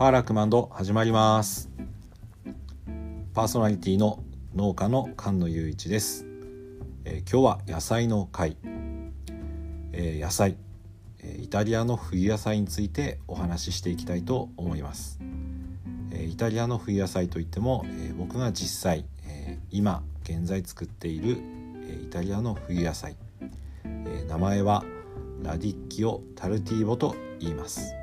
パーラクマンド始まります。パーソナリティの農家の菅野雄一です、えー、今日は野菜の会、えー、野菜。えイタリアの冬野菜についてお話ししていきたいと思います。えイタリアの冬野菜といってもえ僕が実際え今現在作っているえイタリアの冬野菜。え名前はラディッキオ・タルティーボと言います、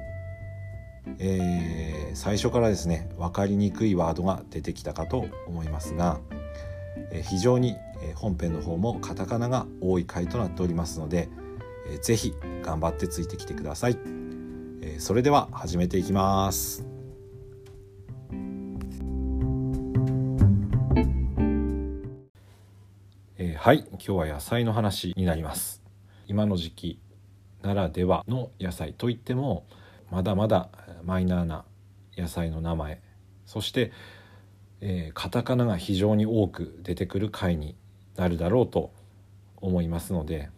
えー、最初からですね分かりにくいワードが出てきたかと思いますが、えー、非常に本編の方もカタカナが多い回となっておりますので、えー、ぜひ頑張ってついてきてください、えー、それでは始めていきます。えー、はい今日は野菜の話になります。今の時期ならではの野菜といってもまだまだマイナーな野菜の名前そして、えー、カタカナが非常に多く出てくる回になるだろうと思いますので、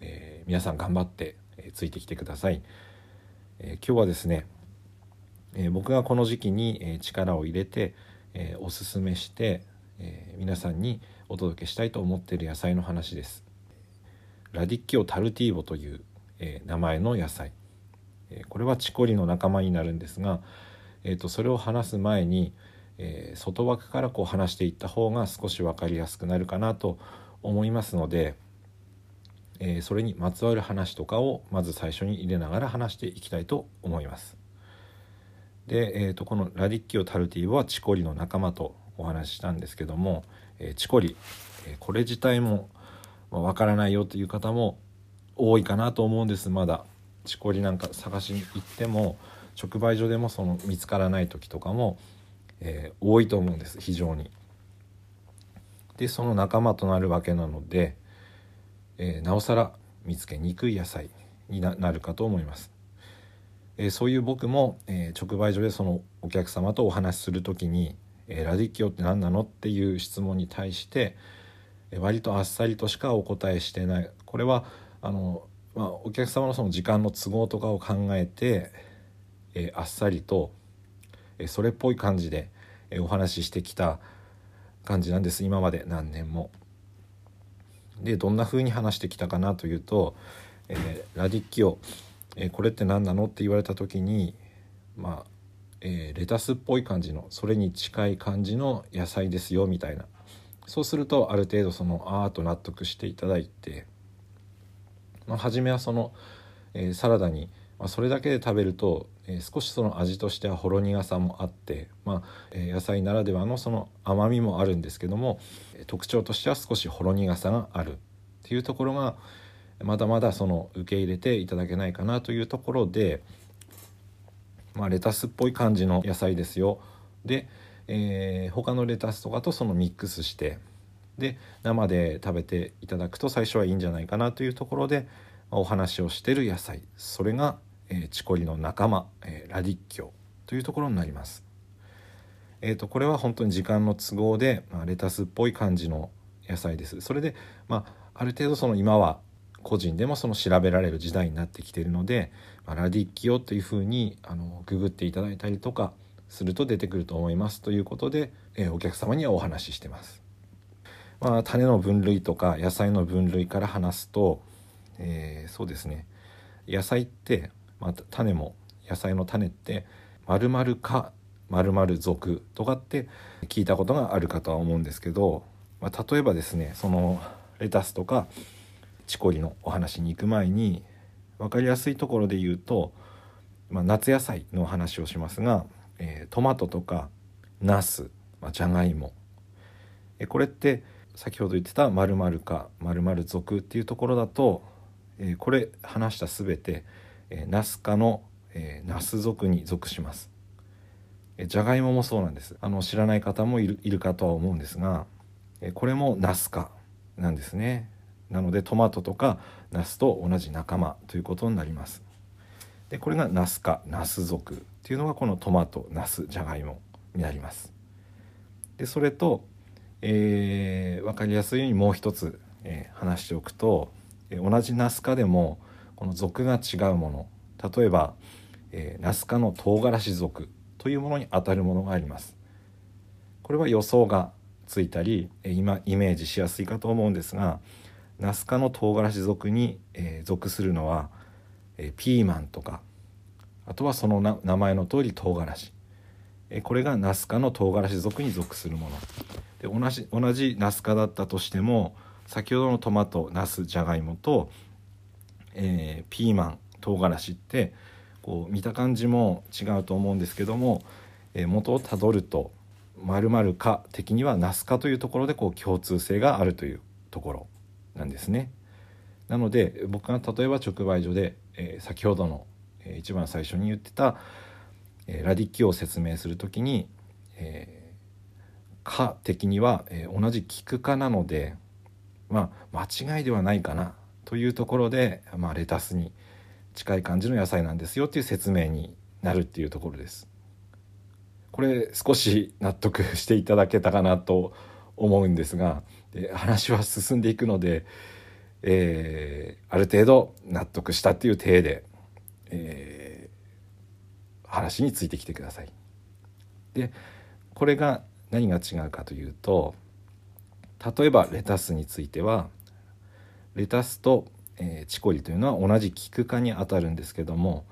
えー、皆さん頑張って、えー、ついてきてください。え今日はですね、え僕がこの時期に、え力を入れて、えおすすめして、え皆さんにお届けしたいと思っている野菜の話です。ラディッキオ・タルティーボという、え、名前の野菜、え、これはチコリの仲間になるんですが、えーと、それを話す前に、えー、外枠からこう話していった方が少し分かりやすくなるかなと思いますので、えそれにまつわる話とかをまず最初に入れながら話していきたいと思います。で、えーと、このラディッキオ・タルティはチコリの仲間とお話ししたんですけども、えチコリ、えこれ自体もわ、からないよという方も多いかなと思うんですまだチコリなんか探しに行っても直売所でもその見つからない時とかも、えー、多いと思うんです非常に。でその仲間となるわけなので、えー、なおさら見つけにくい野菜になるかと思います。えー、そういう僕も、えー、直売所でそのお客様とお話しする時に「えー、ラディッキオって何なの?」っていう質問に対して、えー、割とあっさりとしかお答えしてないこれはあの、まあ、お客様のその時間の都合とかを考えて、えー、あっさりと、えー、それっぽい感じで、えー、お話ししてきた感じなんです今まで何年も。でどんな風に話してきたかなというと「え、ラディッキオ、え、これって何なの?」って言われた時にまあ、え、レタスっぽい感じのそれに近い感じの野菜ですよみたいなそうするとある程度そのあーと納得していただいてまあ、初めはその、えー、サラダに、まあ、それだけで食べると、えー、少しその味としてはほろ苦さもあって、まあえー、野菜ならではのその甘みもあるんですけども特徴としては少しほろ苦さがあるっていうところがまだまだその受け入れていただけないかなというところで、まあ、レタスっぽい感じの野菜ですよ。で、えー、他のレタスとかとそのミックスしてで生で食べていただくと最初はいいんじゃないかなというところでお話をしてる野菜それが、えー、チコリの仲間、えー、ラディッキョというところになります。えーと、これは本当に時間の都合で、まあ、レタスっぽい感じの野菜です。それで、まあ、ある程度その今は個人でもその調べられる時代になってきているので、まあ、ラディッキオというふうにあのググっていただいたりとかすると出てくると思いますということで、えー、お客様にはお話ししてます。まあ、種の分類とか野菜の分類から話すと、えー、そうですね。野菜って、まあ、種も野菜の種って〇〇か〇〇属とかって聞いたことがあるかとは思うんですけど、まあ、例えばですねそのレタスとかチコリのお話に行く前に分かりやすいところで言うと、まあ、夏野菜の話をしますが、えー、トマトとかナス、まあ、じゃがいもこれって先ほど言ってた〇〇か〇〇属っていうところだと、えー、これ話した全て、えー、ナス科の、えー、ナス属に属します。えじゃがいももそうなんです。あの知らない方もいるいるかとは思うんですが、えこれもナス科なんですね。なのでトマトとかナスと同じ仲間ということになります。でこれがナス科ナス属っていうのがこのトマトナスじゃがいもになります。でそれとえー、分かりやすいようにもう一つ、えー、話しておくと、えー、同じナス科でもこの属が違うもの例えば、えー、ナス科の唐辛子属というものにあたるものがあります。これは予想がついたりえ今イメージしやすいかと思うんですがナス科の唐辛子属に、えー、属するのは、えー、ピーマンとかあとはその名前の通り唐辛子、え、これがナス科の唐辛子属に属するもので同じ同じナス科だったとしても先ほどのトマトナスじゃがいもと、えー、ピーマン唐辛子ってこう見た感じも違うと思うんですけども、えー、元をたどると〇〇か的にはナス科というところでこう共通性があるというところなんですね。なので僕が例えば直売所で、えー、先ほどの、えー、一番最初に言ってた、えー、ラディッキを説明する時に、えー、的には、えー、同じ菊科なのでまあ間違いではないかなというところで、まあ、レタスに近い感じの野菜なんですよっていう説明になるっていうところです。これ少し納得していただけたかなと思うんですがで話は進んでいくので、えー、ある程度納得したっていう体で、えー、話についてきてください。でこれが何が違うかというと例えばレタスについてはレタスと、えー、チコリというのは同じキク科にあたるんですけども、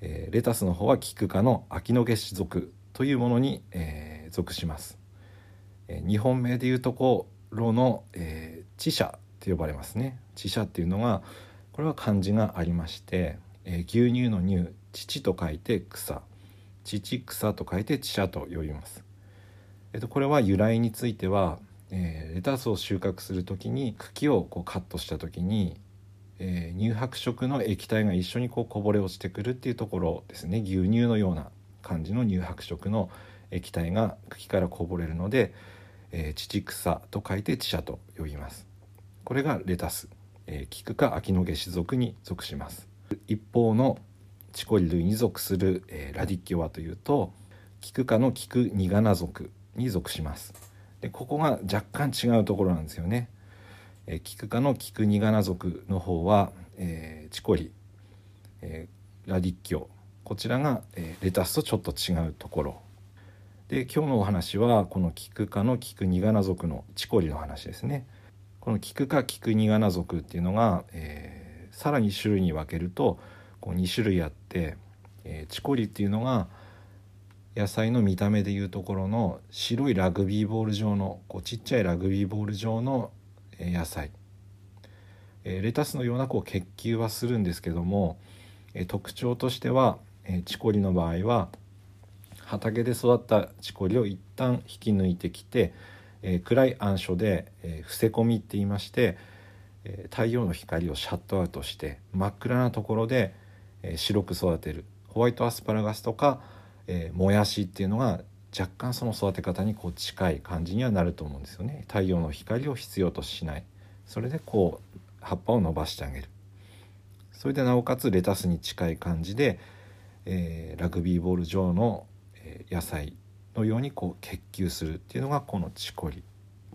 えー、レタスの方はキク科のアキノゲシ属というものに、えー、属します。えー、日本名でいうところの、えー、地社と呼ばれますね。地社っていうのはこれは漢字がありまして、えー、牛乳の乳乳と書いて草。乳草と書いて地社と呼びます。えっと、これは由来については、えー、レタスを収穫する時に茎をこうカットした時に、えー、乳白色の液体が一緒にこうこぼれ落ちてくるっていうところですね。牛乳のような感じの乳白色の液体が茎からこぼれるので、えー、乳草と書いて地車と呼びます。これがレタス、えー、菊か秋の下種属に属します。一方のチコリ類に属する、えー、ラディッキョはというと菊科の菊ニガナ属に属します。でここが若干違うところなんですよね、えー、菊科の菊ニガナ属の方は、えー、チコリ、えー、ラディッキョ。こちらが、えー、レタスとちょっと違うところ。で今日のお話はこのキク科のキクニガナ属のチコリの話ですね。このキク科キクニガナ属っていうのが、えー、さらに種類に分けるとこう2種類あって、えー、チコリっていうのが野菜の見た目でいうところの白いラグビーボール状のこうちっちゃいラグビーボール状の野菜、えー、レタスのようなこう結球はするんですけども、え特徴としてはえー、チコリの場合は畑で育ったチコリを一旦引き抜いてきて、え、暗い暗所で、え、伏せ込みって言いまして、え、太陽の光をシャットアウトして真っ暗なところで、え白く育てる。ホワイトアスパラガスとか、えもやしっていうのが若干その育て方にこう近い感じにはなると思うんですよね。太陽の光を必要としない。それでこう葉っぱを伸ばしてあげる。それでなおかつレタスに近い感じで、えー、ラグビーボール状の、え野菜のようにこう結球する。っていうのがこのチコリ。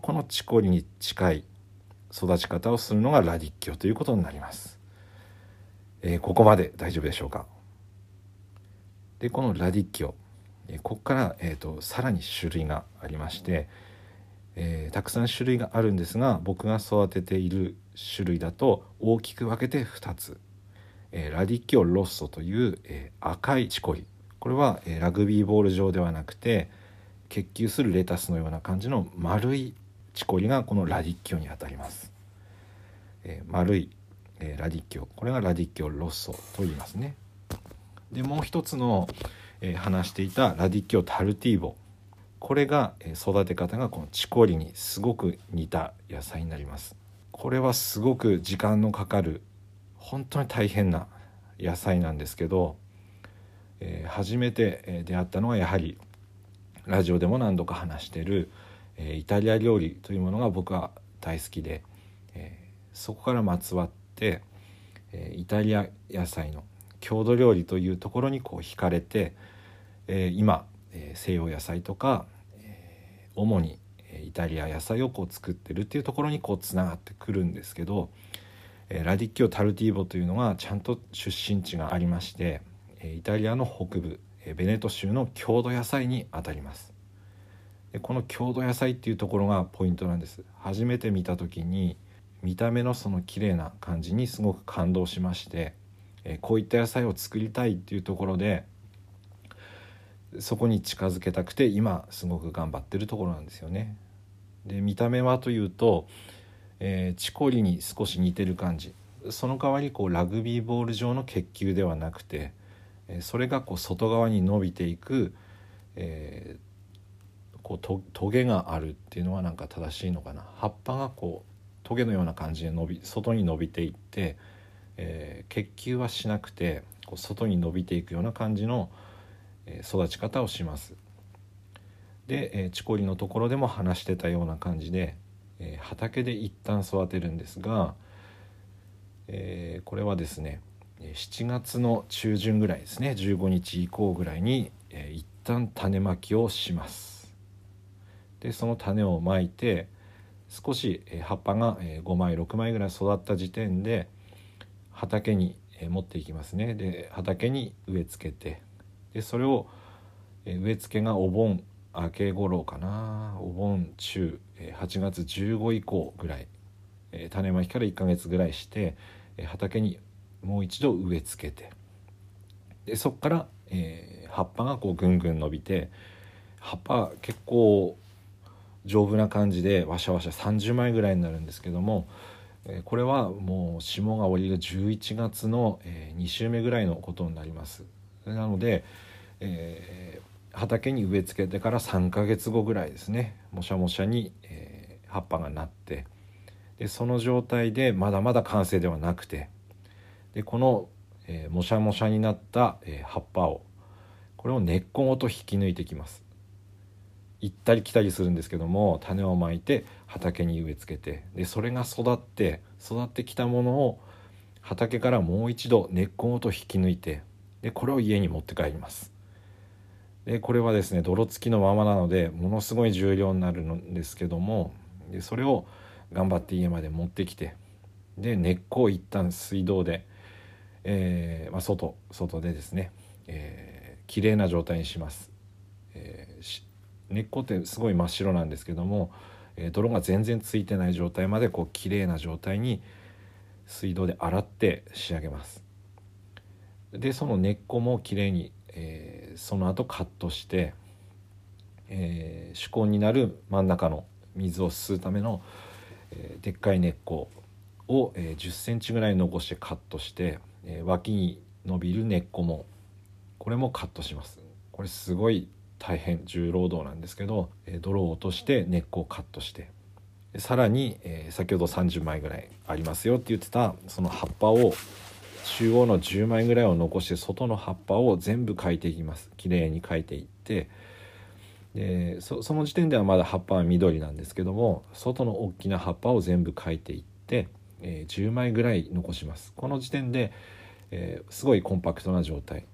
このチコリに近い育ち方をするのがラディッキョということになります、えー、ここまで大丈夫でしょうか？でこのラディッキョ、えー、ここから、えーと、さらに種類がありまして、えー、たくさん種類があるんですが僕が育てている種類だと大きく分けて2つ。えー、ラディッキオ・ロッソという、えー、赤いチコリ。これは、えー、ラグビーボール状ではなくて結球するレタスのような感じの丸いチコリがこのラディッキョにあたります、えー、丸い、えー、ラディッキョこれがラディッキョ・ロッソと言いますね。でもう一つの、えー、話していたラディッキョ・タルティーボ。これが、えー、育て方がこのチコリにすごく似た野菜になります。これはすごく時間のかかる本当に大変な野菜なんですけど、えー、初めて出会ったのはやはりラジオでも何度か話してる、えー、イタリア料理というものが僕は大好きで、えー、そこからまつわって、えイタリア野菜の郷土料理というところにこう惹かれて、え今、え西洋野菜とか、え主にイタリア野菜をこう作ってるっていうところにこうつながってくるんですけど、えラディッキオ・タルティーボというのがちゃんと出身地がありまして、えイタリアの北部、えベネト州の郷土野菜にあたります。でこの郷土野菜っていうところがポイントなんです。初めて見た時に見た目のその綺麗な感じにすごく感動しまして、えこういった野菜を作りたいっていうところでそこに近づけたくて今すごく頑張ってるところなんですよね。で見た目はというと、えー、チコリに少し似てる感じその代わりこうラグビーボール状の結球ではなくて、えー、それがこう外側に伸びていく、えー、こうとトゲがあるっていうのはなんか正しいのかな葉っぱがこうトゲのような感じで伸び外に伸びていって、えー、結球はしなくてこう外に伸びていくような感じの、え育ち方をします。で、えー、チコリのところでも話してたような感じで、えー、畑で一旦育てるんですが、えー、これはですね7月の中旬ぐらいですね15日以降ぐらいに、えー、一旦種まきをしますでその種をまいて少し、葉っぱが、5枚6枚ぐらい育った時点で畑に、持っていきますね。で畑に植え付けてでそれを、植え付けがお盆明け頃かな。お盆中8月15以降ぐらい種まきから1ヶ月ぐらいして畑にもう一度植え付けてでそこから、えー、葉っぱがこうぐんぐん伸びて葉っぱ結構丈夫な感じでわしゃわしゃ30枚ぐらいになるんですけども、え、これはもう霜が降りる11月の、え、2週目ぐらいのことになります。なので、え畑に植え付けてから3ヶ月後ぐらいですねもしゃもしゃに、えー、葉っぱがなってでその状態でまだまだ完成ではなくてでこの、えー、もしゃもしゃになった、えー、葉っぱをこれを根っこごと引き抜いてきます行ったり来たりするんですけども種をまいて畑に植え付けてでそれが育って育ってきたものを畑からもう一度根っこごと引き抜いてでこれを家に持って帰ります。でこれはですね泥付きのままなのでものすごい重量になるんですけどもでそれを頑張って家まで持ってきてで根っこを一旦水道で、えーまあ、外外でですね、えー、綺麗な状態にします、根っこってすごい真っ白なんですけども、え、泥が全然ついてない状態までこう綺麗な状態に水道で洗って仕上げます。でその根っこも綺麗にえー、その後カットして、えー、主根になる真ん中の水を吸うための、えー、でっかい根っこを、えー、1 0センチぐらい残してカットして、えー、脇に伸びる根っこもこれもカットします。これすごい大変重労働なんですけど、泥を落として根っこをカットしてさらに、え、先ほど30枚ぐらいありますよって言ってたその葉っぱを中央の10枚ぐらいを残して外の葉っぱを全部描いていきます。綺麗に描いていってでその時点ではまだ葉っぱは緑なんですけども外の大きな葉っぱを全部描いていって、えー、10枚ぐらい残します。この時点で、えー、すごいコンパクトな状態。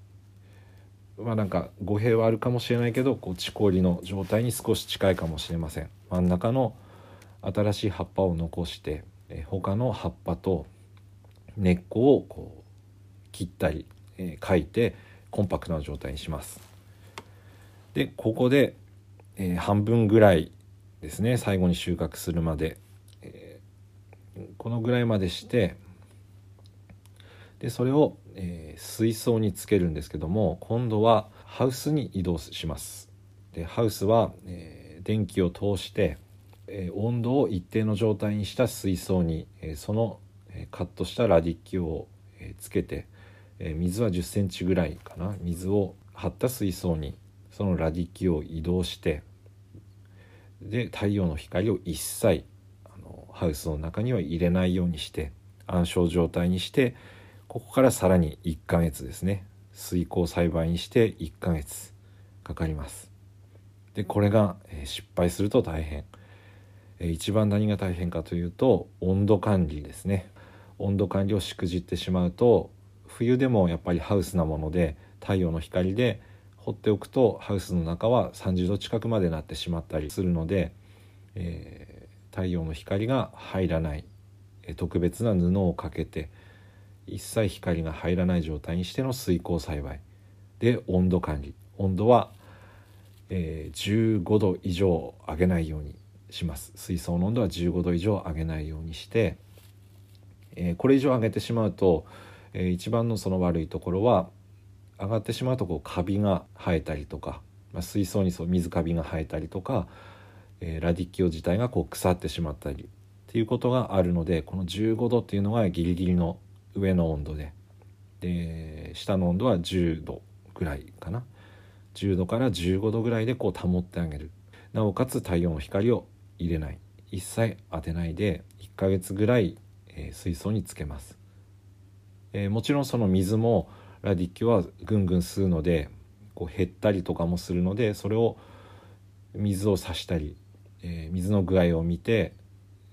まあなんか語弊はあるかもしれないけどこう地氷の状態に少し近いかもしれません真ん中の新しい葉っぱを残して、え、他の葉っぱと根っこをこう切ったり、え、書いてコンパクトな状態にします。でここで、えー、半分ぐらいですね最後に収穫するまで、えー、このぐらいまでしてでそれを、えー、水槽につけるんですけども今度はハウスに移動します。でハウスは、えー、電気を通して、えー、温度を一定の状態にした水槽に、えー、そのカットしたラディッキをつけて水は1 0センチぐらいかな水を張った水槽にそのラディッキを移動してで太陽の光を一切あのハウスの中には入れないようにして暗礁状態にしてここからさらに1ヶ月ですね。水耕栽培にして1ヶ月かかります。でこれが失敗すると大変。一番何が大変かというと温度管理ですね。温度管理をしくじってしまうと冬でもやっぱりハウスなもので太陽の光で放っておくとハウスの中は30度近くまでなってしまったりするので、えー、太陽の光が入らない特別な布をかけて一切光が入らない状態にしての水耕栽培。で温度管理。温度は、えー、15度以上上げないようにします。水槽の温度は15度以上上げないようにして、えー、これ以上上げてしまうと、えー、一番のその悪いところは上がってしまうとこうカビが生えたりとか、まあ、水槽にそう水カビが生えたりとか、えー、ラディッキオ自体がこう腐ってしまったりっていうことがあるのでこの15度っていうのがギリギリの上の温度で。で下の温度は10度ぐらいかな。10度から15度ぐらいでこう保ってあげる。なおかつ太陽の光を入れない。一切当てないで1ヶ月ぐらい、えー、水槽につけます、えー、もちろんその水もラディッキョはぐんぐん吸うのでこう減ったりとかもするのでそれを水を差したり、えー、水の具合を見て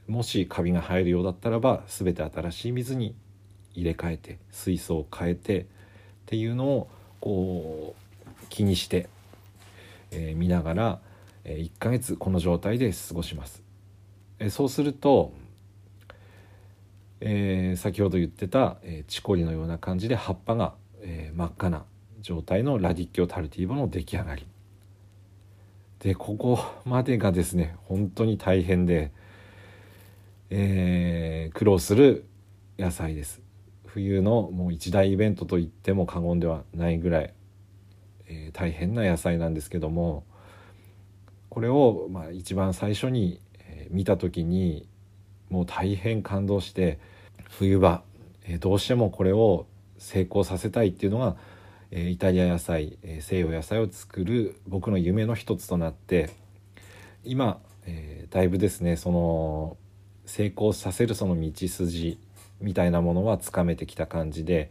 もしカビが入るようだったらば全て新しい水に入れ替えて水槽を変えてっていうのをこう気にして、えー、見ながら、えー、1ヶ月この状態で過ごします。えー、そうすると、えー、先ほど言ってた、えー、チコリのような感じで葉っぱが、えー、真っ赤な状態のラディッキョタルティーボの出来上がり。でここまでがですね本当に大変で、えー、苦労する野菜です冬のもう一大イベントと言っても過言ではないぐらい、えー、大変な野菜なんですけどもこれを、まあ、一番最初に、見た時にもう大変感動して冬場、えー、どうしてもこれを成功させたいっていうのが、えー、イタリア野菜、えー、西洋野菜を作る僕の夢の一つとなって今、えー、だいぶですねその成功させるその道筋みたいなものはつかめてきた感じで、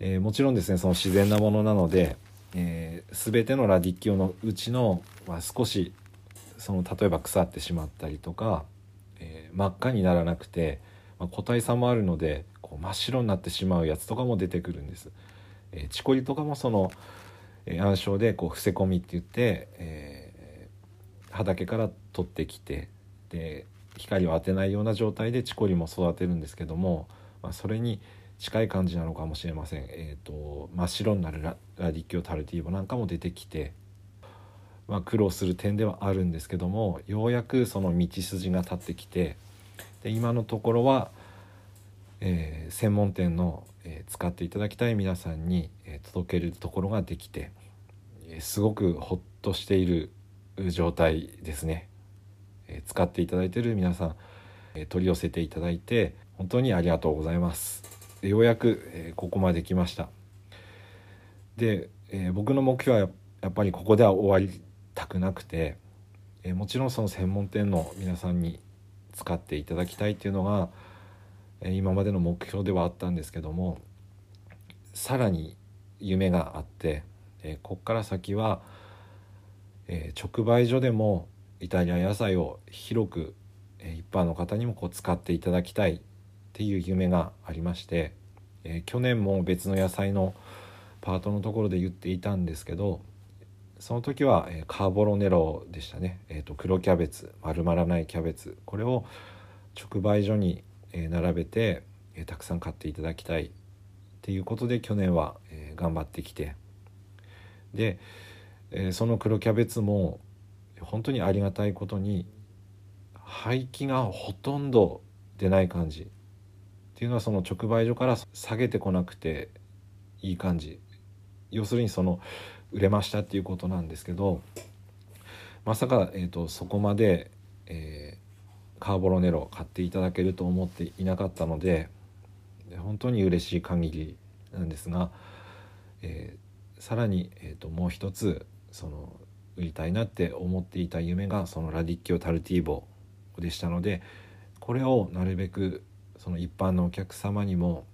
えー、もちろんですねその自然なものなので、えー、全てのラディッキオのうちの、まあ、少しその例えば腐ってしまったりとか、えー、真っ赤にならなくて、まあ、個体差もあるのでこう真っ白になってしまうやつとかも出てくるんです。えー、チコリとかもその、え、暗証でこう伏せ込みって言って、えー、畑から取ってきてで光を当てないような状態でチコリも育てるんですけども、まあ、それに近い感じなのかもしれません、えーと、真っ白になるララディッキオタルティーボなんかも出てきて、まあ、苦労する点ではあるんですけどもようやくその道筋が立ってきてで今のところは、えー、専門店の、えー、使っていただきたい皆さんに、えー、届けるところができて、え、すごくほっとしている状態ですね。え使っていただいている皆さん、え取り寄せていただいて本当にありがとうございます。ようやく、えここまで来ました。で、え僕の目標はやっぱりここでは終わりたくなくて、えもちろんその専門店の皆さんに使っていただきたいっていうのが、え今までの目標ではあったんですけどもさらに夢があって、えこっから先は、え直売所でもイタリア野菜を広く一般の方にもこう使っていただきたいっていう夢がありまして、え、去年も別の野菜のパートのところで言っていたんですけどその時は、え、カーボロネロでしたね、えーと、黒キャベツ丸まらないキャベツこれを直売所に、え、並べて、え、たくさん買っていただきたいっていうことで去年は、え、頑張ってきて。で、え、その黒キャベツも本当にありがたいことに廃棄がほとんど出ない感じっていうのはその直売所から下げてこなくていい感じ。要するにその売れましたっていうことなんですけどまさか、えーと、そこまで、えー、カーボロネロ買っていただけると思っていなかったので本当に嬉しい限りなんですが、えー、さらに、えーともう一つその売りたいなって思っていた夢がそのラディッキオ・タルティーボでしたのでこれをなるべくその一般のお客様にも、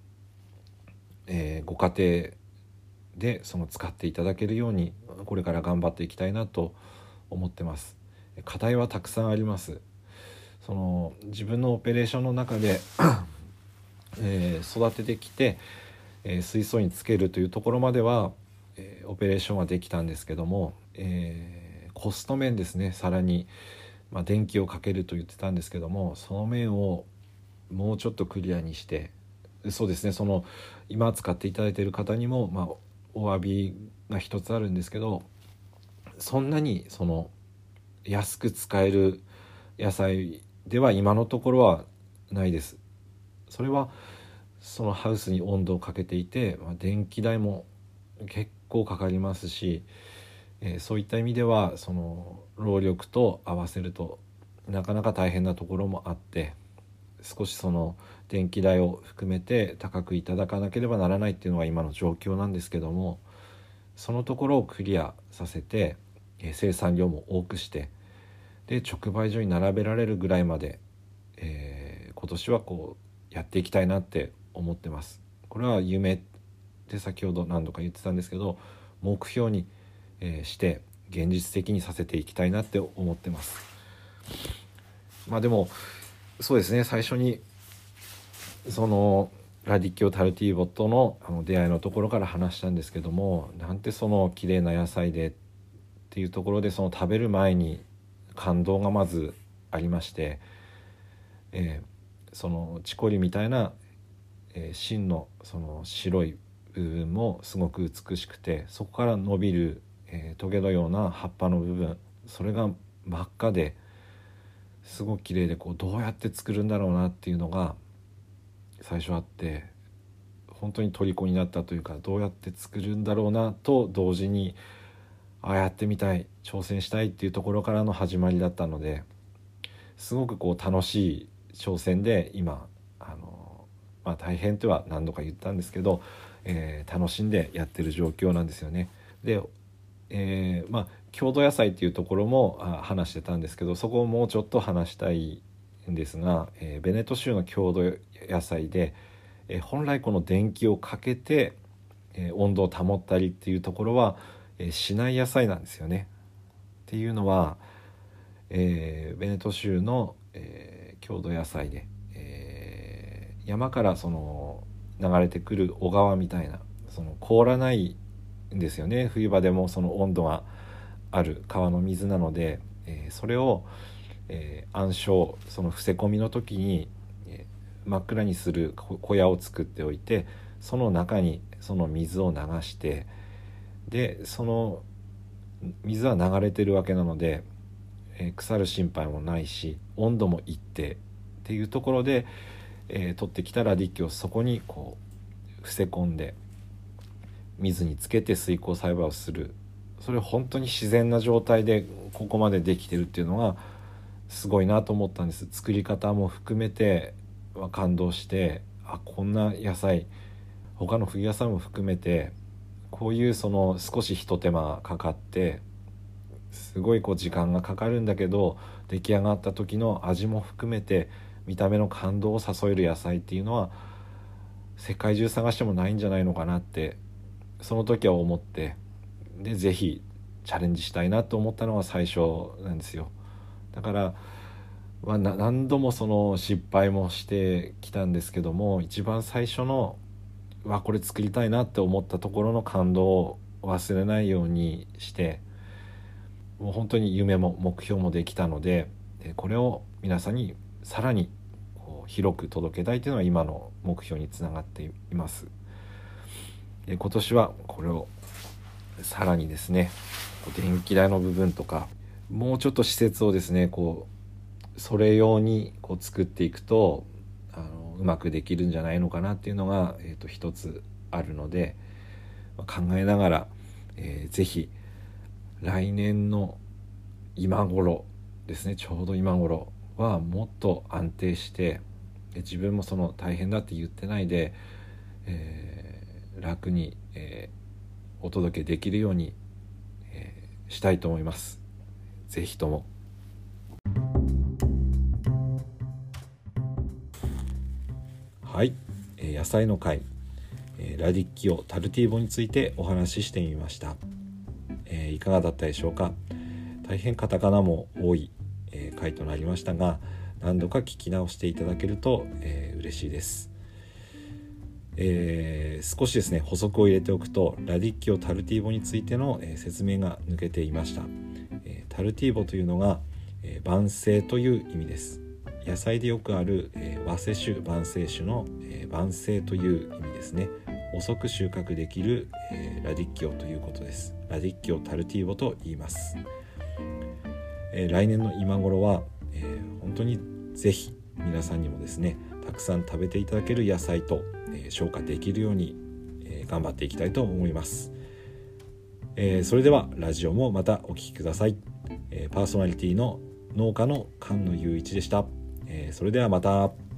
えー、ご家庭でその使っていただけるようにこれから頑張っていきたいなと思ってます。課題はたくさんあります。その自分のオペレーションの中でえー、育ててきて、えー、水槽につけるというところまでは、えー、オペレーションはできたんですけどもえー、コスト面ですねさらに、まあ、電気をかけると言ってたんですけどもその面をもうちょっとクリアにしてそうですねその今使っていただいている方にも、まあ、お詫びが一つあるんですけどそんなにその安く使える野菜では今のところはないです。それはそのハウスに温度をかけていて、まあ、電気代も結構かかりますし、えー、そういった意味ではその労力と合わせるとなかなか大変なところもあって少しその電気代を含めて高くいただかなければならないっていうのが今の状況なんですけどもそのところをクリアさせて、えー、生産量も多くしてで直売所に並べられるぐらいまで、えー、今年はこうやっていきたいなって思ってます。これは夢って先ほど何度か言ってたんですけど目標に、え、して現実的にさせていきたいなって思ってます。まあでもそうですね最初にそのラディッキオ・タルティーボとのあの出会いのところから話したんですけどもなんてその綺麗な野菜でっていうところでその食べる前に感動がまずありまして、えー、そのチコリみたいな、えー、芯のその白いもすごく美しくてそこから伸びる、えー、トゲのような葉っぱの部分それが真っ赤ですごく綺麗でこうどうやって作るんだろうなっていうのが最初あって本当に虜になったというかどうやって作るんだろうなと同時にああやってみたい挑戦したいっていうところからの始まりだったのですごくこう楽しい挑戦で今あの、まあ、大変とは何度か言ったんですけど、えー、楽しんでやってる状況なんですよね。で、えー、まあ郷土野菜っていうところも話してたんですけどそこをもうちょっと話したいんですが、えー、ベネット州の郷土野菜で、えー、本来この電気をかけて、えー、温度を保ったりっていうところはえしない野菜なんですよね。っていうのは、えー、ベネト州の、えー、郷土野菜で、えー、山からその流れてくる小川みたいなその凍らないんですよね。冬場でもその温度がある川の水なので、えー、それを、えー、暗礁その伏せ込みの時に、えー、真っ暗にする小屋を作っておいてその中にその水を流して、でその水は流れてるわけなので、えー、腐る心配もないし温度も一定っていうところで、えー、取ってきたラディッキをそこにこう伏せ込んで水につけて水耕栽培をする。それ本当に自然な状態でここまでできてるっていうのがすごいなと思ったんです。作り方も含めては感動してあこんな野菜他の冬野菜も含めてこういうその少しひと手間かかってすごいこう時間がかかるんだけど出来上がった時の味も含めて見た目の感動を誘える野菜っていうのは世界中探してもないんじゃないのかなってその時は思ってで是非チャレンジしたいなと思ったのが最初なんですよ。だから、まあ、何度もその失敗もしてきたんですけども一番最初のわこれ作りたいなって思ったところの感動を忘れないようにしてもう本当に夢も目標もできたのでこれを皆さんにさらに広く届けたいというのは今の目標につながっています。今年はこれをさらにですね電気代の部分とかもうちょっと施設をですねこうそれ用にこう作っていくとあのうまくできるんじゃないのかなっていうのが、えーと、一つあるので、考えながら、えー、ぜひ来年の今頃ですねちょうど今頃はもっと安定して自分もその大変だって言ってないで、えー、楽に、えー、お届けできるように、えー、したいと思います。ぜひとも。はい、えー、野菜の会、えー、ラディッキオタルティーボについてお話ししてみました、えー、いかがだったでしょうか？大変カタカナも多い、え回となりましたが何度か聞き直していただけると、えー、嬉しいです、え少しですね補足を入れておくとラディッキオタルティーボについての、え説明が抜けていました、えタルティーボというのが、え万世という意味です。野菜でよくある、え、和製種晩成種の、え、晩成という意味ですね。遅く収穫できる、え、ラディッキオということです。ラディッキオタルティーボと言います、え、来年の今頃は、本当にぜひ皆さんにもですねたくさん食べていただける野菜と、え消化できるように、え頑張っていきたいと思います、えそれではラジオもまたお聴きください、えパーソナリティの農家の菅野雄一でした、えそれではまた。